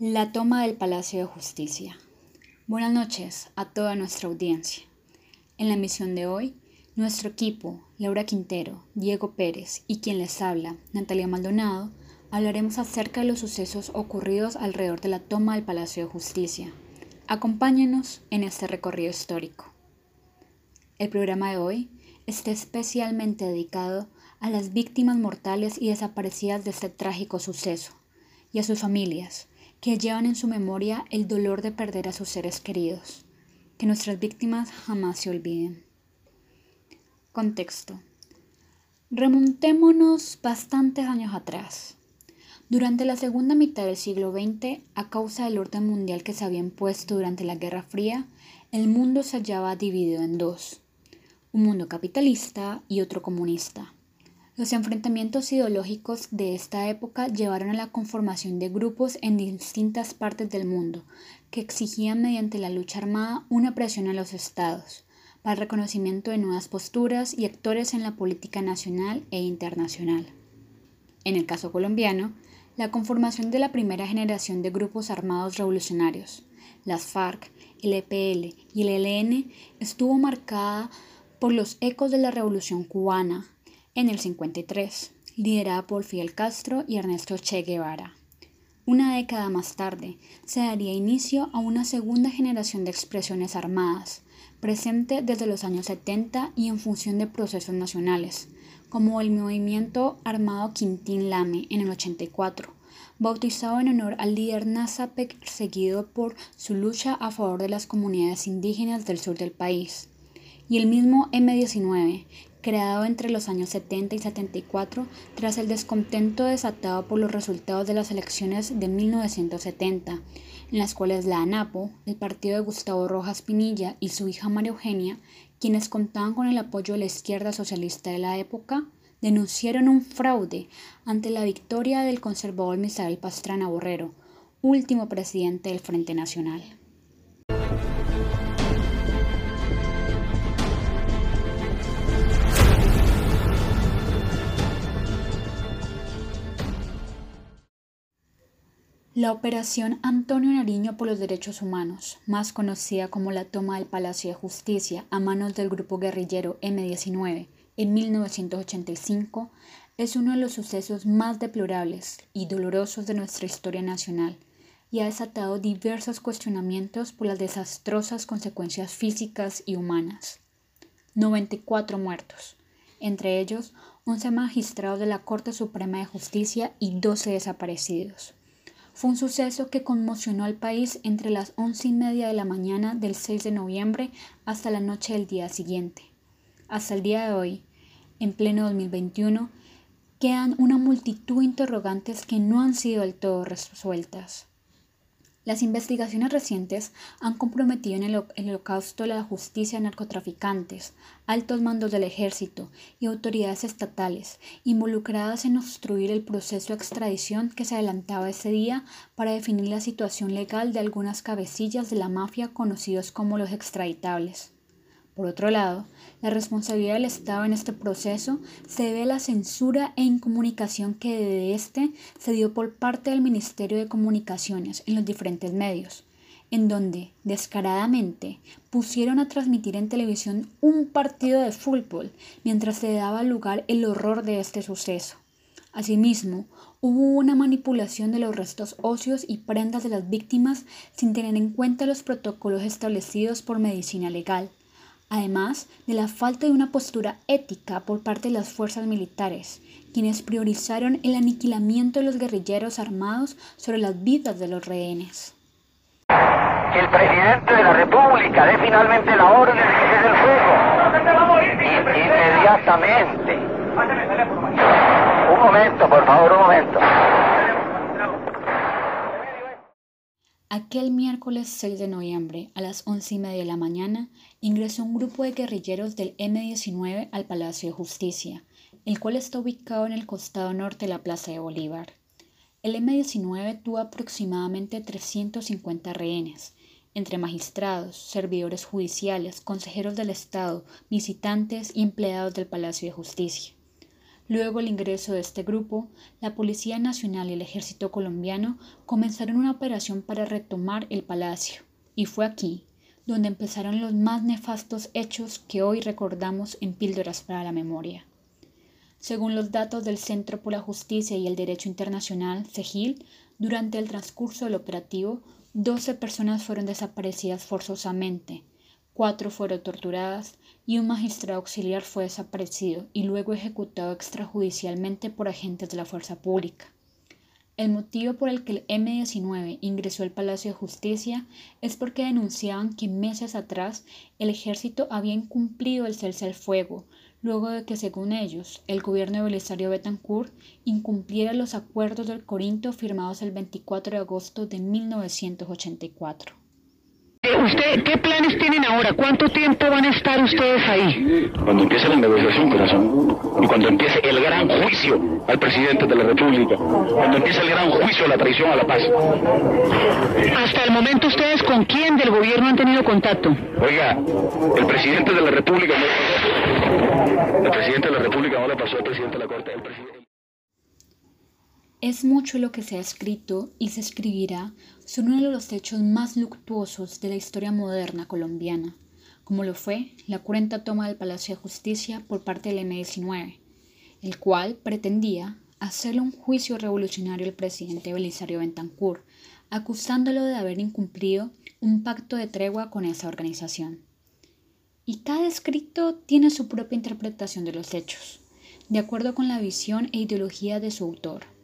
La toma del Palacio de Justicia. Buenas noches a toda nuestra audiencia. En la emisión de hoy, nuestro equipo, Laura Quintero, Diego Pérez y quien les habla, Natalia Maldonado, hablaremos acerca de los sucesos ocurridos alrededor de la toma del Palacio de Justicia. Acompáñenos en este recorrido histórico. El programa de hoy está especialmente dedicado a las víctimas mortales y desaparecidas de este trágico suceso y a sus familias, que llevan en su memoria el dolor de perder a sus seres queridos. Que nuestras víctimas jamás se olviden. Contexto. Remontémonos bastantes años atrás. Durante la segunda mitad del siglo XX, a causa del orden mundial que se había impuesto durante la Guerra Fría, el mundo se hallaba dividido en dos, un mundo capitalista y otro comunista. Los enfrentamientos ideológicos de esta época llevaron a la conformación de grupos en distintas partes del mundo que exigían mediante la lucha armada una presión a los estados para el reconocimiento de nuevas posturas y actores en la política nacional e internacional. En el caso colombiano, la conformación de la primera generación de grupos armados revolucionarios, las FARC, el EPL y el ELN, estuvo marcada por los ecos de la Revolución cubana, en el 53, liderada por Fidel Castro y Ernesto Che Guevara. Una década más tarde, se daría inicio a una segunda generación de expresiones armadas, presente desde los años 70 y en función de procesos nacionales, como el movimiento armado Quintín Lame en el 84, bautizado en honor al líder NASA perseguido por su lucha a favor de las comunidades indígenas del sur del país, y el mismo M19, creado entre los años 70 y 74 tras el descontento desatado por los resultados de las elecciones de 1970, en las cuales la ANAPO, el partido de Gustavo Rojas Pinilla y su hija María Eugenia, quienes contaban con el apoyo de la izquierda socialista de la época, denunciaron un fraude ante la victoria del conservador Misael Pastrana Borrero, último presidente del Frente Nacional. La Operación Antonio Nariño por los Derechos Humanos, más conocida como la toma del Palacio de Justicia a manos del grupo guerrillero M-19 en 1985, es uno de los sucesos más deplorables y dolorosos de nuestra historia nacional y ha desatado diversos cuestionamientos por las desastrosas consecuencias físicas y humanas. 94 muertos, entre ellos 11 magistrados de la Corte Suprema de Justicia y 12 desaparecidos fue un suceso que conmocionó al país entre las once y media de la mañana del 6 de noviembre hasta la noche del día siguiente. Hasta el día de hoy, en pleno 2021, quedan una multitud de interrogantes que no han sido del todo resueltas. Las investigaciones recientes han comprometido en el, holocausto la justicia a narcotraficantes, altos mandos del ejército y autoridades estatales involucradas en obstruir el proceso de extradición que se adelantaba ese día para definir la situación legal de algunas cabecillas de la mafia conocidos como los extraditables. Por otro lado, la responsabilidad del Estado en este proceso se debe a la censura e incomunicación que de este se dio por parte del Ministerio de Comunicaciones en los diferentes medios, en donde, descaradamente, pusieron a transmitir en televisión un partido de fútbol mientras se daba lugar el horror de este suceso. Asimismo, hubo una manipulación de los restos óseos y prendas de las víctimas sin tener en cuenta los protocolos establecidos por medicina legal además de la falta de una postura ética por parte de las fuerzas militares, quienes priorizaron el aniquilamiento de los guerrilleros armados sobre las vidas de los rehenes. El presidente de la República dé finalmente la orden de del fuego. inmediatamente. Un momento, por favor, un momento. Aquel miércoles 6 de noviembre, a las once y media de la mañana, ingresó un grupo de guerrilleros del M-19 al Palacio de Justicia, el cual está ubicado en el costado norte de la Plaza de Bolívar. El M-19 tuvo aproximadamente 350 rehenes, entre magistrados, servidores judiciales, consejeros del Estado, visitantes y empleados del Palacio de Justicia. Luego del ingreso de este grupo, la Policía Nacional y el Ejército colombiano comenzaron una operación para retomar el palacio, y fue aquí donde empezaron los más nefastos hechos que hoy recordamos en Píldoras para la Memoria. Según los datos del Centro por la Justicia y el Derecho Internacional, CEGIL, durante el transcurso del operativo, 12 personas fueron desaparecidas forzosamente, cuatro fueron torturadas y un magistrado auxiliar fue desaparecido y luego ejecutado extrajudicialmente por agentes de la fuerza pública. El motivo por el que el M-19 ingresó al Palacio de Justicia es porque denunciaban que meses atrás el ejército había incumplido el cese al fuego, luego de que, según ellos, el gobierno de Belisario Betancourt incumpliera los acuerdos del Corinto firmados el 24 de agosto de 1984. ¿Usted qué planes tienen ahora? ¿Cuánto tiempo van a estar ustedes ahí? Cuando empiece la negociación, corazón, y cuando empiece el gran juicio al presidente de la República, cuando empiece el gran juicio a la traición a la paz. Hasta el momento ustedes con quién del gobierno han tenido contacto? Oiga, el presidente de la República el presidente de la República no le pasó al presidente de la Corte. El presidente... Es mucho lo que se ha escrito y se escribirá sobre uno de los hechos más luctuosos de la historia moderna colombiana, como lo fue la cruenta toma del Palacio de Justicia por parte del M-19, el cual pretendía hacerle un juicio revolucionario al presidente Belisario Bentancur, acusándolo de haber incumplido un pacto de tregua con esa organización. Y cada escrito tiene su propia interpretación de los hechos, de acuerdo con la visión e ideología de su autor.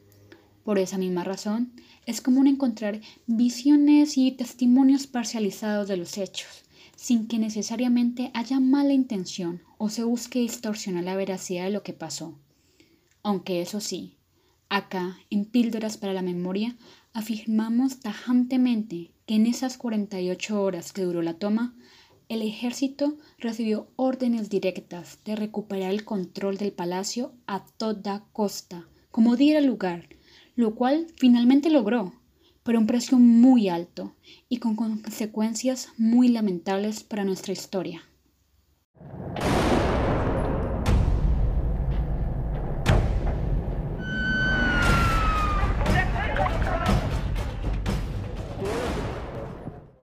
Por esa misma razón, es común encontrar visiones y testimonios parcializados de los hechos, sin que necesariamente haya mala intención o se busque distorsionar la veracidad de lo que pasó. Aunque eso sí, acá, en Píldoras para la Memoria, afirmamos tajantemente que en esas 48 horas que duró la toma, el ejército recibió órdenes directas de recuperar el control del palacio a toda costa, como diera lugar, lo cual finalmente logró, pero a un precio muy alto y con consecuencias muy lamentables para nuestra historia.